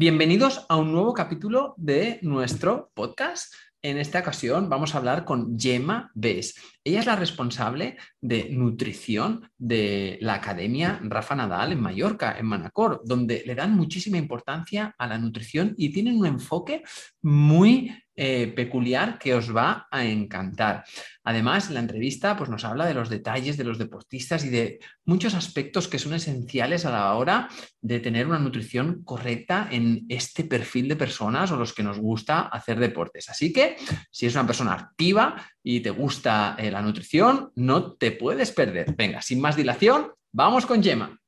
Bienvenidos a un nuevo capítulo de nuestro podcast. En esta ocasión vamos a hablar con Gemma Bes. Ella es la responsable de nutrición de la Academia Rafa Nadal en Mallorca, en Manacor, donde le dan muchísima importancia a la nutrición y tienen un enfoque muy eh, peculiar que os va a encantar. Además, la entrevista pues, nos habla de los detalles de los deportistas y de muchos aspectos que son esenciales a la hora de tener una nutrición correcta en este perfil de personas o los que nos gusta hacer deportes. Así que, si eres una persona activa y te gusta eh, la nutrición, no te puedes perder. Venga, sin más dilación, vamos con Gemma.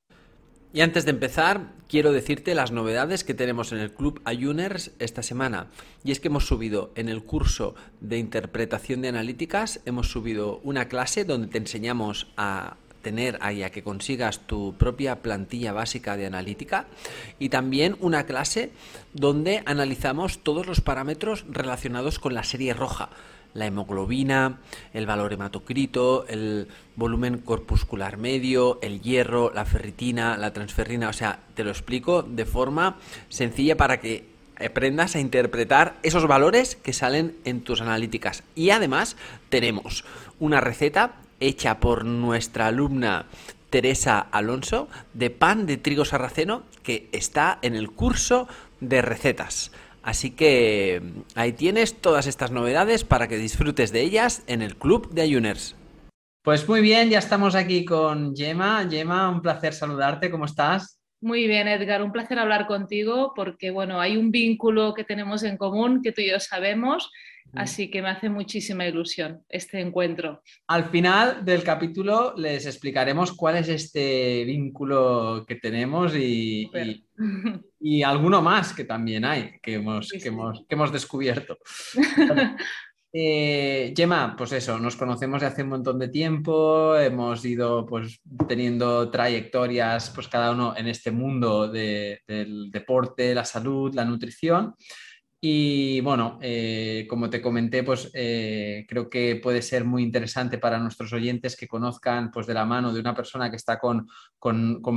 Y antes de empezar, quiero decirte las novedades que tenemos en el Club Ayuners esta semana. Y es que hemos subido en el curso de interpretación de analíticas, hemos subido una clase donde te enseñamos a tener ahí a que consigas tu propia plantilla básica de analítica y también una clase donde analizamos todos los parámetros relacionados con la serie roja la hemoglobina, el valor hematocrito, el volumen corpuscular medio, el hierro, la ferritina, la transferrina. O sea, te lo explico de forma sencilla para que aprendas a interpretar esos valores que salen en tus analíticas. Y además tenemos una receta hecha por nuestra alumna Teresa Alonso de pan de trigo sarraceno que está en el curso de recetas. Así que ahí tienes todas estas novedades para que disfrutes de ellas en el Club de Ayuners. Pues muy bien, ya estamos aquí con Gemma. Gemma, un placer saludarte, ¿cómo estás? Muy bien, Edgar, un placer hablar contigo porque, bueno, hay un vínculo que tenemos en común que tú y yo sabemos Así que me hace muchísima ilusión este encuentro. Al final del capítulo les explicaremos cuál es este vínculo que tenemos y, y, alguno más que también hay, que hemos, que hemos, descubierto. Eh, Gemma, pues eso, nos conocemos de hace un montón de tiempo, hemos ido pues teniendo trayectorias, pues cada uno en este mundo del deporte, la salud, la nutrición. Y bueno, eh, como te comenté, pues eh, creo que puede ser muy interesante para nuestros oyentes que conozcan pues, de la mano de una persona que está con,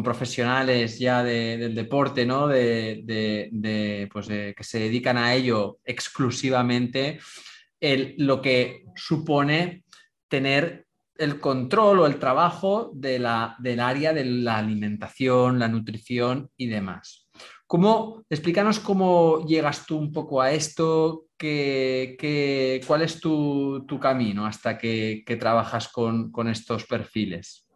profesionales ya del deporte, ¿no? De, pues, que se dedican a ello exclusivamente, lo que supone tener el control o el trabajo de la, del área de la alimentación, la nutrición y demás. ¿Cómo, explícanos cómo llegas tú un poco a esto, cuál es tu, camino hasta que, trabajas con, estos perfiles.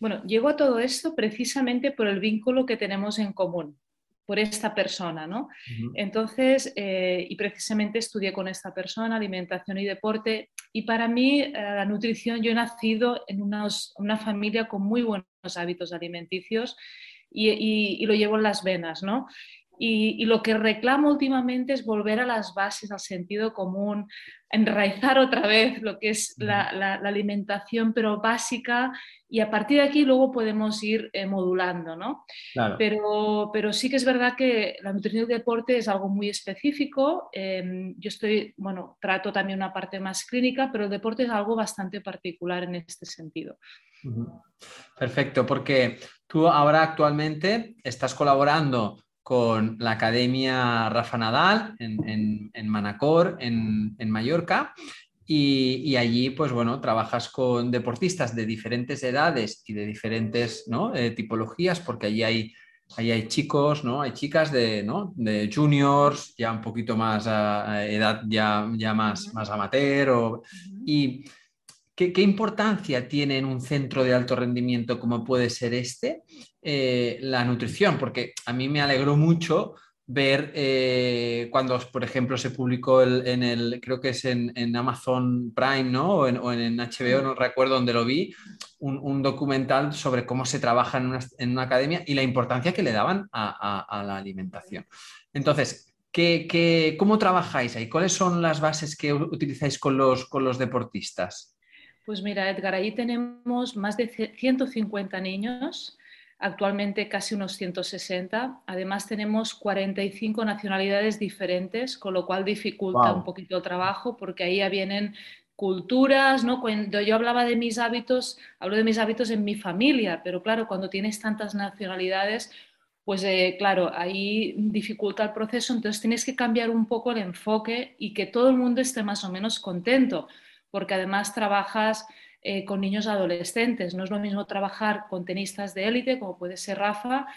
Bueno, llego a todo esto precisamente por el vínculo que tenemos en común, por esta persona, ¿no? Entonces, eh, y precisamente estudié con esta persona alimentación y deporte, y para mí eh, la nutrición, yo he nacido en una familia con muy buenos hábitos alimenticios y, lo llevo en las venas, ¿no? Y, lo que reclamo últimamente es volver a las bases, al sentido común, enraizar otra vez lo que es la, alimentación, pero básica, y a partir de aquí luego podemos ir eh, modulando, ¿no? Pero, pero sí que es verdad que la nutrición del deporte es algo muy específico. Em, yo estoy, bueno, trato también una parte más clínica, pero el deporte es algo bastante particular en este sentido. Perfecto, porque tú ahora actualmente estás colaborando con la Academia Rafa Nadal en, Manacor, en, Mallorca, y, allí, pues bueno, trabajas con deportistas de diferentes edades y de diferentes eh, tipologías, porque allí hay, hay chicos, ¿no? Hay chicas de, ¿no? de juniors, ya un poquito más a, edad ya, ya más, más amateur. y ¿Qué, importancia tiene en un centro de alto rendimiento como puede ser este eh, la nutrición? Porque a mí me alegró mucho ver eh, cuando, por ejemplo, se publicó en el, creo que es en, Amazon Prime, ¿no? O en, HBO, no recuerdo dónde lo vi, un, documental sobre cómo se trabaja en una, academia y la importancia que le daban a, la alimentación. Entonces, ¿qué, cómo trabajáis ahí? ¿Cuáles son las bases que utilizáis con los, con los deportistas? Pues mira, Edgar, allí tenemos más de 150 niños, actualmente casi unos 160. Además tenemos 45 nacionalidades diferentes, con lo cual dificulta un poquito el trabajo porque ahí ya vienen culturas, ¿no? Cuando yo hablaba de mis hábitos, hablo de mis hábitos en mi familia, pero claro, cuando tienes tantas nacionalidades, pues eh, claro, ahí dificulta el proceso, entonces tienes que cambiar un poco el enfoque y que todo el mundo esté más o menos contento, porque además trabajas eh, con niños adolescentes, no es lo mismo trabajar con tenistas de élite, como puede ser Rafa,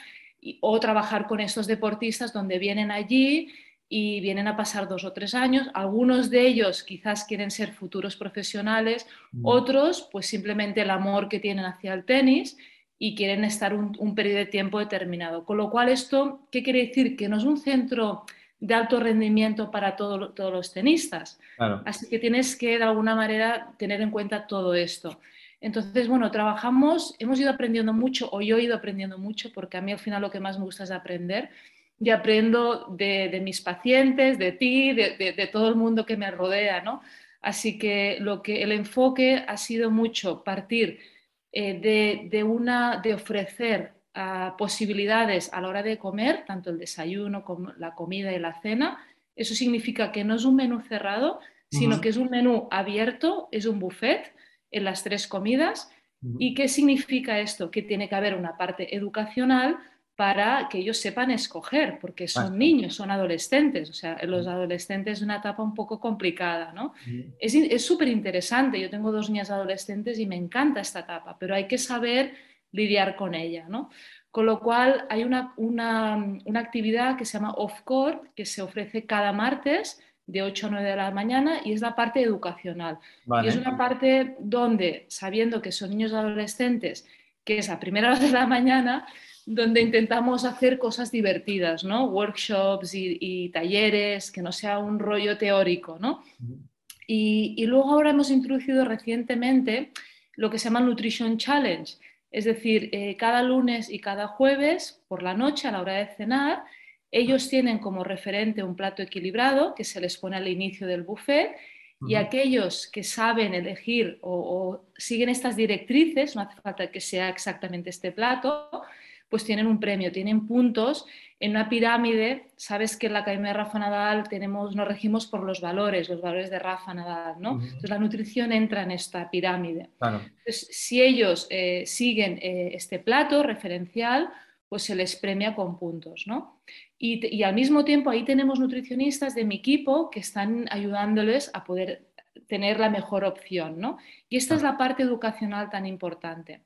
o trabajar con estos deportistas donde vienen allí y vienen a pasar dos o tres años. Algunos de ellos quizás quieren ser futuros profesionales, mm. otros pues simplemente el amor que tienen hacia el tenis y quieren estar un, periodo de tiempo determinado. Con lo cual, ¿esto qué quiere decir? Que no es un centro de alto rendimiento para todos los tenistas. Así que tienes que, de alguna manera, tener en cuenta todo esto. Entonces, bueno, trabajamos, hemos ido aprendiendo mucho, o yo he ido aprendiendo mucho, porque a mí al final lo que más me gusta es aprender, y aprendo de, mis pacientes, de ti, de, todo el mundo que me rodea, ¿no? Así que lo que el enfoque ha sido mucho partir eh, de, una, de ofrecer ah, posibilidades a la hora de comer, tanto el desayuno como la comida y la cena. Eso significa que no es un menú cerrado, sino que es un menú abierto, es un buffet en las tres comidas. ¿Y qué significa esto? Que tiene que haber una parte educación para que ellos sepan escoger, porque son niños, son adolescentes, o sea, los adolescentes es una etapa un poco complicada, ¿no? Es súper interesante, yo tengo dos niñas adolescentes y me encanta esta etapa, pero hay que saber lidiar con ella, ¿no? Con lo cual hay una, actividad que se llama Off-Core, que se ofrece cada martes de 8 a 9 de la mañana y es la parte educacional. Y es una parte donde, sabiendo que son niños adolescentes, que es a primera hora de la mañana, donde intentamos hacer cosas divertidas, ¿no? Workshops y, talleres, que no sea un rollo teórico, ¿no? Y, luego ahora hemos introducido recientemente lo que se llama Nutrition Challenge, es decir, eh, cada lunes y cada jueves por la noche a la hora de cenar, ellos tienen como referente un plato equilibrado que se les pone al inicio del buffet y aquellos que saben elegir o, o, siguen estas directrices, no hace falta que sea exactamente este plato, pues tienen un premio, tienen puntos en una pirámide. Sabes que en la Academia de Rafa Nadal tenemos, nos regimos por los valores, los valores de Rafa Nadal, ¿no? Entonces la nutrición entra en esta pirámide. Entonces, si ellos eh, siguen eh, este plato referencial, pues se les premia con puntos, ¿no? Y, y, al mismo tiempo ahí tenemos nutricionistas de mi equipo que están ayudándoles a poder tener la mejor opción, ¿no? Y esta es la parte educacional tan importante.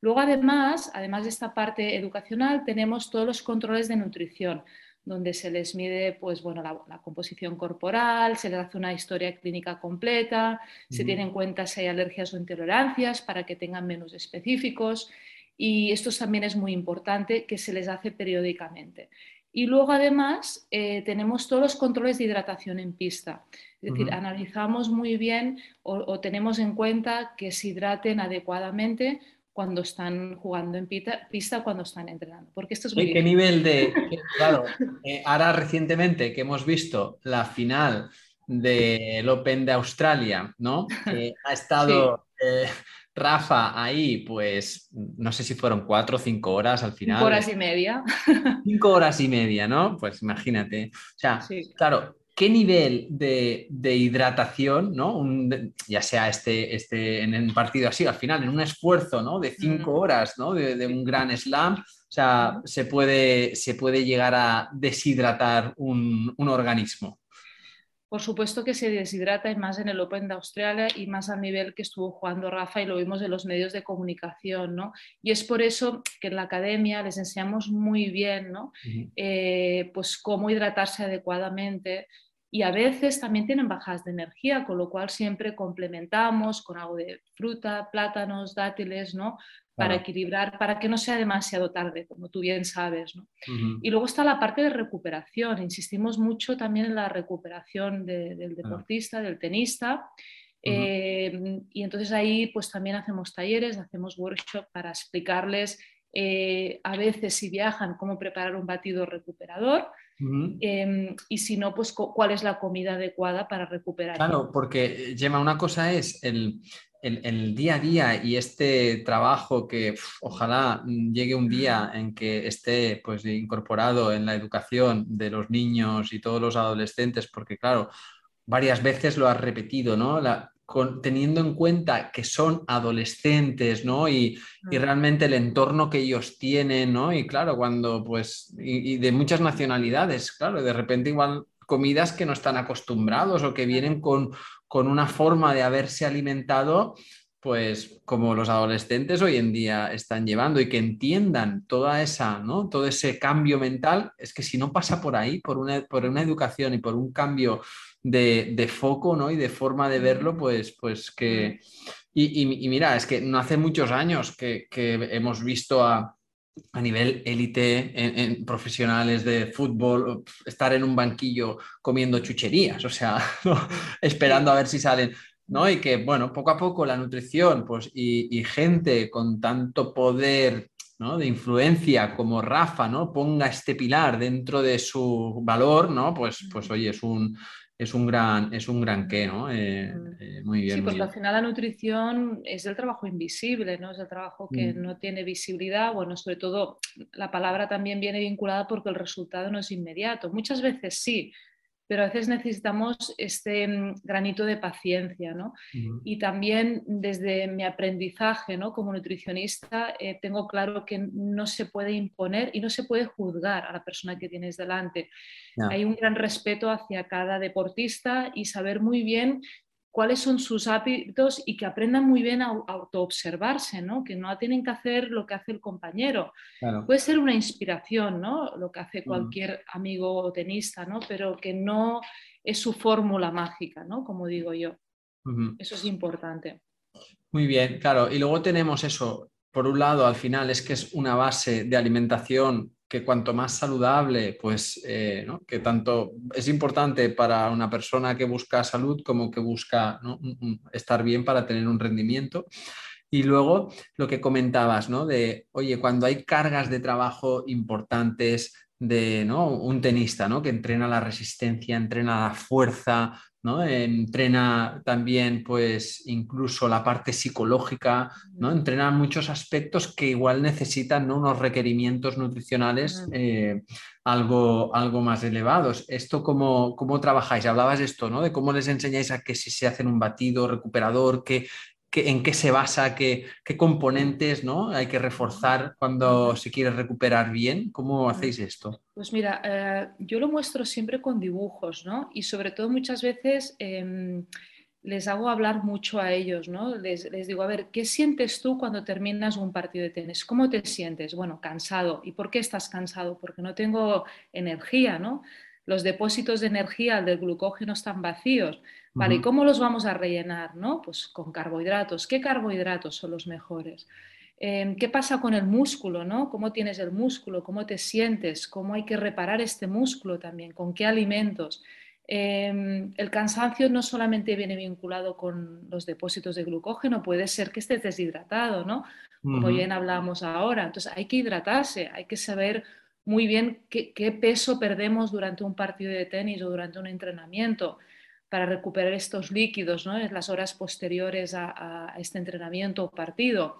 Luego, además, además de esta parte educacional, tenemos todos los controles de nutrición, donde se les mide pues, bueno, la, composición corporal, se les hace una historia clínica completa, se tiene en cuenta si hay alergias o intolerancias para que tengan menús específicos. Y esto también es muy importante que se les hace periódicamente. Y luego, además, eh, tenemos todos los controles de hidratación en pista. Es decir, analizamos muy bien o, o, tenemos en cuenta que se hidraten adecuadamente cuando están jugando en pista, cuando están entrenando. Porque esto es muy ¿Qué, nivel de... claro, eh, ahora recientemente que hemos visto la final del Open de Australia, ¿no? ha estado eh, Rafa ahí, pues no sé si fueron cuatro o cinco horas al final. Cinco horas y media. Cinco horas y media, ¿no? Pues imagínate. O sea, claro, qué nivel de, hidratación, ¿no? ya sea este, este, en un partido así, al final, en un esfuerzo ¿no? de cinco horas ¿no? de, un gran slam, o sea, se puede, se puede llegar a deshidratar un, organismo. Por supuesto que se deshidrata y más en el Open de Australia y más al nivel que estuvo jugando Rafa y lo vimos en los medios de comunicación, ¿no? Y es por eso que en la academia les enseñamos muy bien, ¿no? Eh, pues cómo hidratarse adecuadamente, y a veces también tienen bajas de energía, con lo cual siempre complementamos con algo de fruta, plátanos, dátiles, ¿no? Para equilibrar, para que no sea demasiado tarde, como tú bien sabes, ¿no? Y luego está la parte de recuperación. Insistimos mucho también en la recuperación del deportista, del tenista. Eh, y entonces ahí pues también hacemos talleres, hacemos workshops para explicarles eh, a veces si viajan cómo preparar un batido recuperador Em, y si no, pues cuál es la comida adecuada para recuperar. Claro, porque Gemma, una cosa es el, día a día y este trabajo que ojalá llegue un día en que esté pues, incorporado en la educación de los niños y todos los adolescentes, porque claro, varias veces lo has repetido, ¿no? Teniendo en cuenta que son adolescentes, ¿no? Y, y, realmente el entorno que ellos tienen, ¿no? Y claro, cuando pues, y, de muchas nacionalidades, claro, de repente igual comidas que no están acostumbrados o que vienen con, con una forma de haberse alimentado pues como los adolescentes hoy en día están llevando y que entiendan toda esa, ¿no? Todo ese cambio mental, es que si no pasa por ahí, por una, por una educación y por un cambio de, foco, ¿no? Y de forma de verlo, pues, pues que... Y, mira, es que no hace muchos años que, hemos visto a, nivel élite, en, profesionales de fútbol, estar en un banquillo comiendo chucherías, o sea, esperando a ver si salen. ¿no? Y que, bueno, poco a poco la nutrición, pues, y, gente con tanto poder, ¿no? De influencia como Rafa, ¿no? Ponga este pilar dentro de su valor, ¿no? Pues, pues oye, es un, es un gran, es un gran qué, ¿no? Eh, eh, muy bien. Sí, porque al final la nutrición es el trabajo invisible, ¿no? Es el trabajo que mm. no tiene visibilidad. Bueno, sobre todo la palabra también viene vinculada porque el resultado no es inmediato. Muchas veces sí, pero a veces necesitamos este mm, granito de paciencia, ¿no? Y también desde mi aprendizaje, ¿no? Como nutricionista, eh, tengo claro que no se puede imponer y no se puede juzgar a la persona que tienes delante. Hay un gran respeto hacia cada deportista y saber muy bien cuáles son sus hábitos y que aprendan muy bien a autoobservarse, ¿no? que no tienen que hacer lo que hace el compañero. Puede ser una inspiración, ¿no? lo que hace cualquier amigo o tenista, ¿no? pero que no es su fórmula mágica, ¿no? como digo yo. Eso es importante. Muy bien, claro. Y luego tenemos eso, por un lado, al final es que es una base de alimentación que cuanto más saludable, pues eh, que tanto es importante para una persona que busca salud como que busca estar bien para tener un rendimiento. Y luego lo que comentabas, ¿no? De, oye, cuando hay cargas de trabajo importantes de ¿no? un tenista, ¿no? Que entrena la resistencia, entrena la fuerza, ¿no? Entrena también, pues, incluso la parte psicológica, ¿no? Entrena muchos aspectos que igual necesitan unos requerimientos nutricionales eh, algo, algo más elevados. ¿Esto cómo, cómo trabajáis? Hablabas de esto, ¿no? De cómo les enseñáis a que si se hacen un batido recuperador, que en qué se basa, qué, qué, componentes ¿no? hay que reforzar cuando se quiere recuperar bien. ¿Cómo hacéis esto? Pues mira, eh, yo lo muestro siempre con dibujos, ¿no? Y sobre todo muchas veces em, les hago hablar mucho a ellos, ¿no? Les, les, digo, a ver, ¿qué sientes tú cuando terminas un partido de tenis? ¿Cómo te sientes? Bueno, cansado. ¿Y por qué estás cansado? Porque no tengo energía, ¿no? Los depósitos de energía del glucógeno están vacíos. Vale, ¿y cómo los vamos a rellenar? ¿no? Pues con carbohidratos. ¿Qué carbohidratos son los mejores? Em, ¿Qué pasa con el músculo? ¿no? ¿Cómo tienes el músculo? ¿Cómo te sientes? ¿Cómo hay que reparar este músculo también? ¿Con qué alimentos? Em, el cansancio no solamente viene vinculado con los depósitos de glucógeno, puede ser que estés deshidratado, ¿no? Como bien hablamos ahora. Entonces hay que hidratarse, hay que saber muy bien qué, qué peso perdemos durante un partido de tenis o durante un entrenamiento para recuperar estos líquidos ¿no? en las horas posteriores a, este entrenamiento o partido.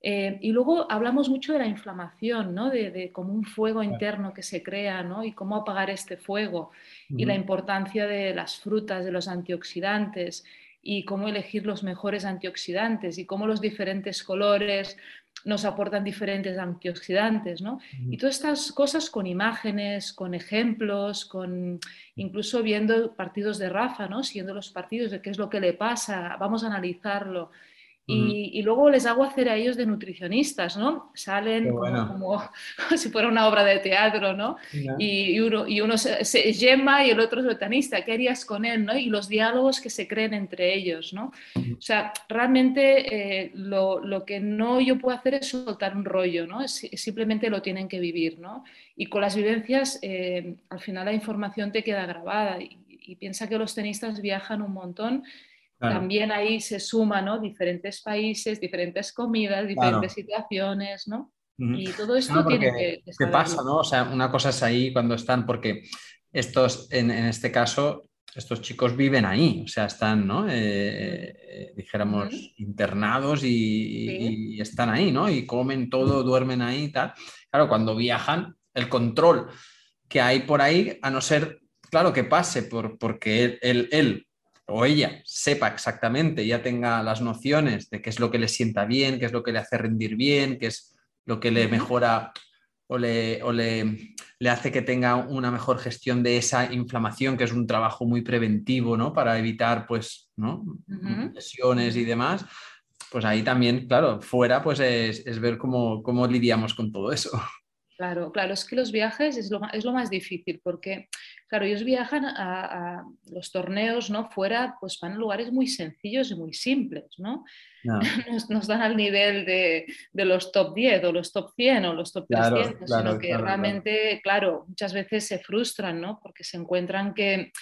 Eh, y luego hablamos mucho de la inflamación, ¿no? de, como un fuego interno que se crea ¿no? y cómo apagar este fuego y la importancia de las frutas, de los antioxidantes y cómo elegir los mejores antioxidantes y cómo los diferentes colores nos aportan diferentes antioxidantes, ¿no? Y todas estas cosas con imágenes, con ejemplos, con incluso viendo partidos de Rafa, ¿no? Siguiendo los partidos de qué es lo que le pasa, vamos a analizarlo. Y, luego les hago hacer a ellos de nutricionistas, ¿no? Salen como, si fuera una obra de teatro, ¿no? Y, uno, y uno se, es Gemma y el otro es botanista, ¿qué harías con él, ¿no? Y los diálogos que se creen entre ellos, ¿no? O sea, realmente eh, lo, lo, que no yo puedo hacer es soltar un rollo, ¿no? simplemente lo tienen que vivir, ¿no? Y con las vivencias, eh, al final la información te queda grabada y, y piensa que los tenistas viajan un montón también ahí se suman ¿no? diferentes países, diferentes comidas, diferentes situaciones, ¿no? Y todo esto tiene que, ¿Qué pasa, no? O sea, una cosa es ahí cuando están, porque estos, en, este caso, estos chicos viven ahí, o sea, están, ¿no? Eh, eh, dijéramos, internados y, están ahí, ¿no? Y comen todo, duermen ahí y tal. Claro, cuando viajan, el control que hay por ahí, a no ser, claro, que pase por, porque él, él o ella sepa exactamente, ya tenga las nociones de qué es lo que le sienta bien, qué es lo que le hace rendir bien, qué es lo que le mejora o le, le, hace que tenga una mejor gestión de esa inflamación, que es un trabajo muy preventivo, ¿no? Para evitar, pues, ¿no? Lesiones y demás. Pues ahí también, claro, fuera, pues es, ver cómo, cómo lidiamos con todo eso. Claro, claro, es que los viajes es lo, es lo más difícil porque, claro, ellos viajan a, los torneos, ¿no? Fuera, pues van a lugares muy sencillos y muy simples, ¿no? Nos, dan al nivel de, los top 10 o los top 100 o los top 300, sino que realmente, claro, muchas veces se frustran, ¿no? Porque se encuentran que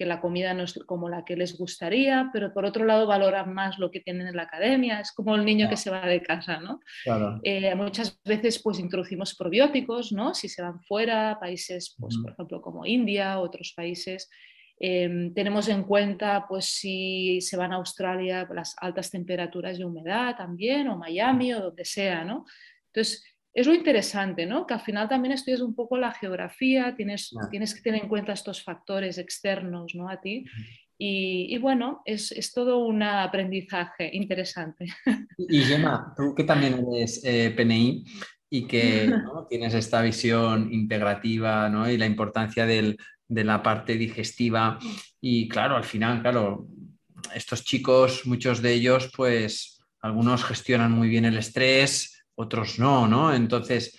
que la comida no es como la que les gustaría, pero por otro lado valoran más lo que tienen en la academia, es como el niño que se va de casa, ¿no? Eh, muchas veces pues introducimos probióticos, ¿no? Si se van fuera, países, pues, por ejemplo, como India, otros países, em, tenemos en cuenta, pues, si se van a Australia, las altas temperaturas y humedad también, o Miami, o donde sea, ¿no? Entonces, es lo interesante, ¿no? Que al final también estudias un poco la geografía, tienes, tienes que tener en cuenta estos factores externos, ¿no? A ti. Y, bueno, es, todo un aprendizaje interesante. Y Gemma, tú que también eres eh, PNI y que tienes esta visión integrativa ¿no? y la importancia de la parte digestiva. Y claro, al final, claro, estos chicos, muchos de ellos, pues algunos gestionan muy bien el estrés, otros no, ¿no? Entonces,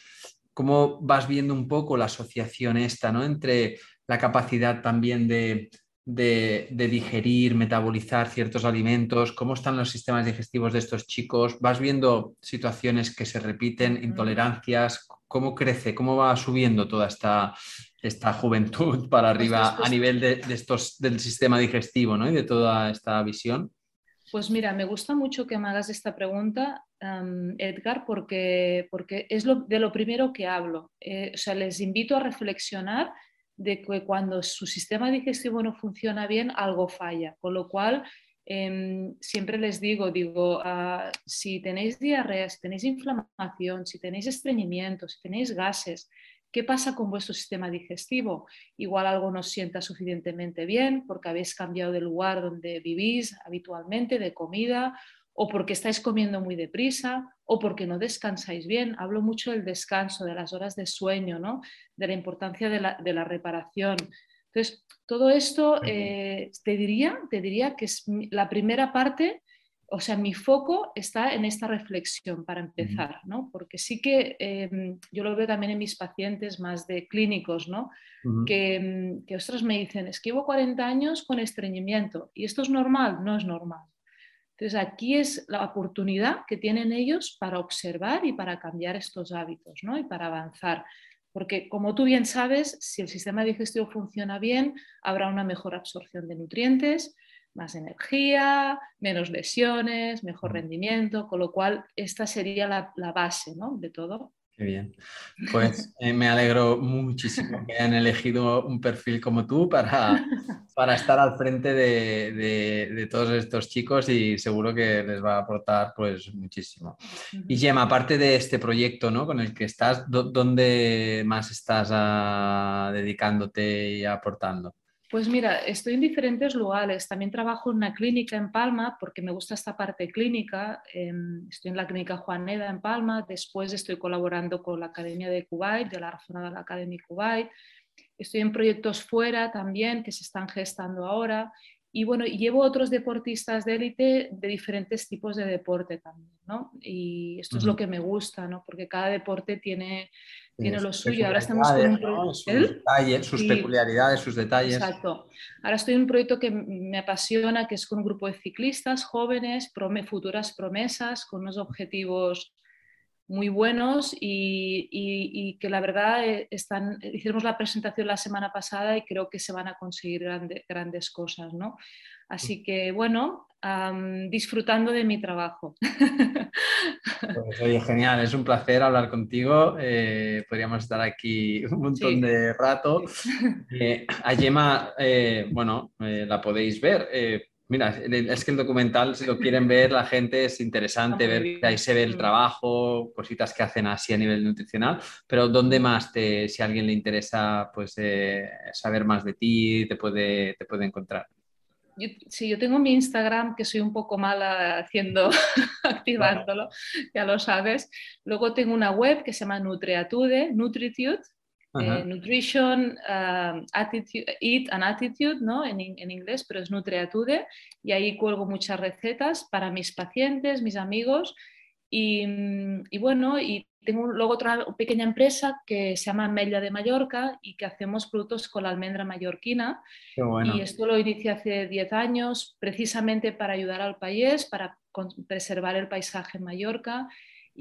¿cómo vas viendo un poco la asociación esta, ¿no? Entre la capacidad también de, digerir, metabolizar ciertos alimentos, cómo están los sistemas digestivos de estos chicos, vas viendo situaciones que se repiten, intolerancias, cómo crece, cómo va subiendo toda esta, esta juventud para arriba a nivel de, estos, del sistema digestivo ¿no? y de toda esta visión. Pues mira, me gusta mucho que me hagas esta pregunta, Edgar, porque, porque es de lo primero que hablo. Eh, o sea, les invito a reflexionar de que cuando su sistema digestivo no funciona bien, algo falla. Con lo cual, em, siempre les digo, digo, ah, si tenéis diarrea, si tenéis inflamación, si tenéis estreñimiento, si tenéis gases, ¿Qué pasa con vuestro sistema digestivo? Igual algo no sienta suficientemente bien porque habéis cambiado de lugar donde vivís habitualmente, de comida, o porque estáis comiendo muy deprisa, o porque no descansáis bien. Hablo mucho del descanso, de las horas de sueño, ¿no? de la importancia de la, reparación. Entonces, todo esto eh, te, diría, te diría que es la primera parte o sea, mi foco está en esta reflexión para empezar, ¿no? Porque sí que em, yo lo veo también en mis pacientes más de clínicos, ¿no? que, em, que, ostras, me dicen, es que llevo 40 años con estreñimiento y esto es normal, no es normal. Entonces, aquí es la oportunidad que tienen ellos para observar y para cambiar estos hábitos, ¿no? Y para avanzar. Porque, como tú bien sabes, si el sistema digestivo funciona bien, habrá una mejor absorción de nutrientes, más energía, menos lesiones, mejor rendimiento, con lo cual esta sería la, base ¿no? de todo. Qué bien. Pues eh, me alegro muchísimo que hayan elegido un perfil como tú para, para estar al frente de, todos estos chicos y seguro que les va a aportar pues muchísimo. Y Gemma, aparte de este proyecto ¿no? con el que estás, ¿dónde más estás ah, dedicándote y aportando? Pues mira, estoy en diferentes lugares. También trabajo en una clínica en Palma porque me gusta esta parte clínica. Em, estoy en la clínica Juaneda en Palma. Después estoy colaborando con la Academia de Kuwait, de la Razonada de la Academia Kuwait. Estoy en proyectos fuera también que se están gestando ahora. Y bueno, llevo otros deportistas de élite de diferentes tipos de deporte también, ¿no? Y esto es lo que me gusta, ¿no? Porque cada deporte tiene tiene lo suyo. Ahora estamos con un proyecto. Sus, detalles, sus peculiaridades, sus detalles. Exacto. Ahora estoy en un proyecto que me apasiona, que es con un grupo de ciclistas jóvenes, futuras promesas, con unos objetivos muy buenos y, que la verdad eh, están, hicimos la presentación la semana pasada y creo que se van a conseguir grandes cosas, ¿no? Así que bueno, disfrutando de mi trabajo. Pues, oye, genial, es un placer hablar contigo. Eh, podríamos estar aquí un montón de rato. Eh, a Yema, eh, bueno, la podéis ver. Mira, es que el documental, si lo quieren ver, la gente es interesante ver que ahí se ve el mm. trabajo, cositas que hacen así a nivel nutricional, pero ¿dónde más, te, si a alguien le interesa pues, saber más de ti, te puede, te puede encontrar? sí, yo tengo mi Instagram, que soy un poco mala haciendo, activándolo, ya lo sabes. Luego tengo una web que se llama Nutreatude, Nutritude, eh, Nutrition, um, attitude, Eat and Attitude, ¿no? En, en, inglés, pero es Nutreatude, y ahí cuelgo muchas recetas para mis pacientes, mis amigos, y, y bueno, y tengo luego otra pequeña empresa que se llama Mella de Mallorca y que hacemos productos con la almendra mallorquina. Y esto lo inicié hace 10 años precisamente para ayudar al país, para preservar el paisaje en Mallorca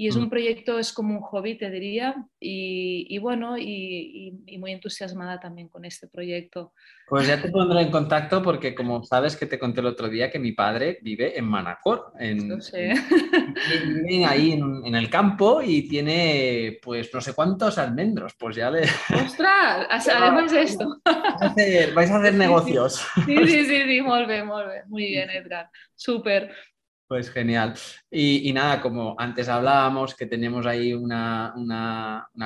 y es un mm. proyecto, es como un hobby, te diría, y, bueno, y, muy entusiasmada también con este proyecto. Pues ya te pondré en contacto porque como sabes que te conté el otro día que mi padre vive en Manacor, en, sé. vive ahí en, el campo y tiene pues no sé cuántos almendros, pues ya le... ¡Ostras! Además de esto. Vais a hacer, negocios. Sí, sí, sí, sí, bien, muy bien, muy bien Edgar, súper. Pues genial. Y, nada, como antes hablábamos, que tenemos ahí una,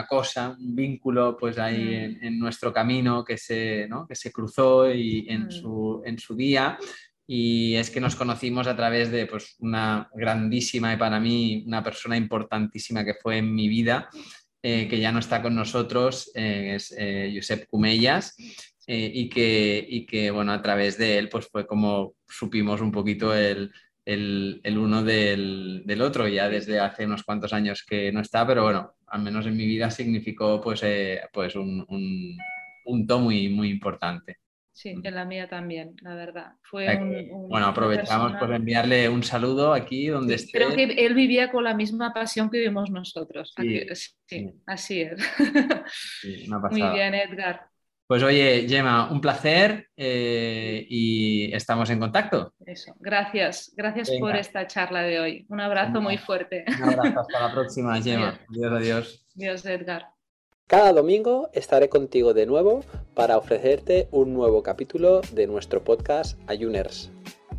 cosa, un vínculo, pues ahí mm. en, nuestro camino que se, que se cruzó y en, mm. su, en su día. Y es que nos conocimos a través de pues, una grandísima y para mí una persona importantísima que fue en mi vida, eh, que ya no está con nosotros, eh, es eh, Josep Cumellas. y, que, y que, bueno, a través de él, pues fue como supimos un poquito el, el, uno del, otro, ya desde hace unos cuantos años que no está, pero bueno, al menos en mi vida significó pues, eh, pues un, un punto muy, muy importante. Sí, en la mía también, la verdad. Fue bueno, aprovechamos por enviarle un saludo aquí donde esté. Creo que él vivía con la misma pasión que vivimos nosotros. Sí, así es. Muy bien, Edgar. Pues oye, Gemma, un placer eh, y estamos en contacto. Eso, gracias, gracias por esta charla de hoy. Un abrazo muy fuerte. Un abrazo, hasta la próxima, Gemma. Adiós, adiós. Adiós, Edgar. Cada domingo estaré contigo de nuevo para ofrecerte un nuevo capítulo de nuestro podcast Ayuners.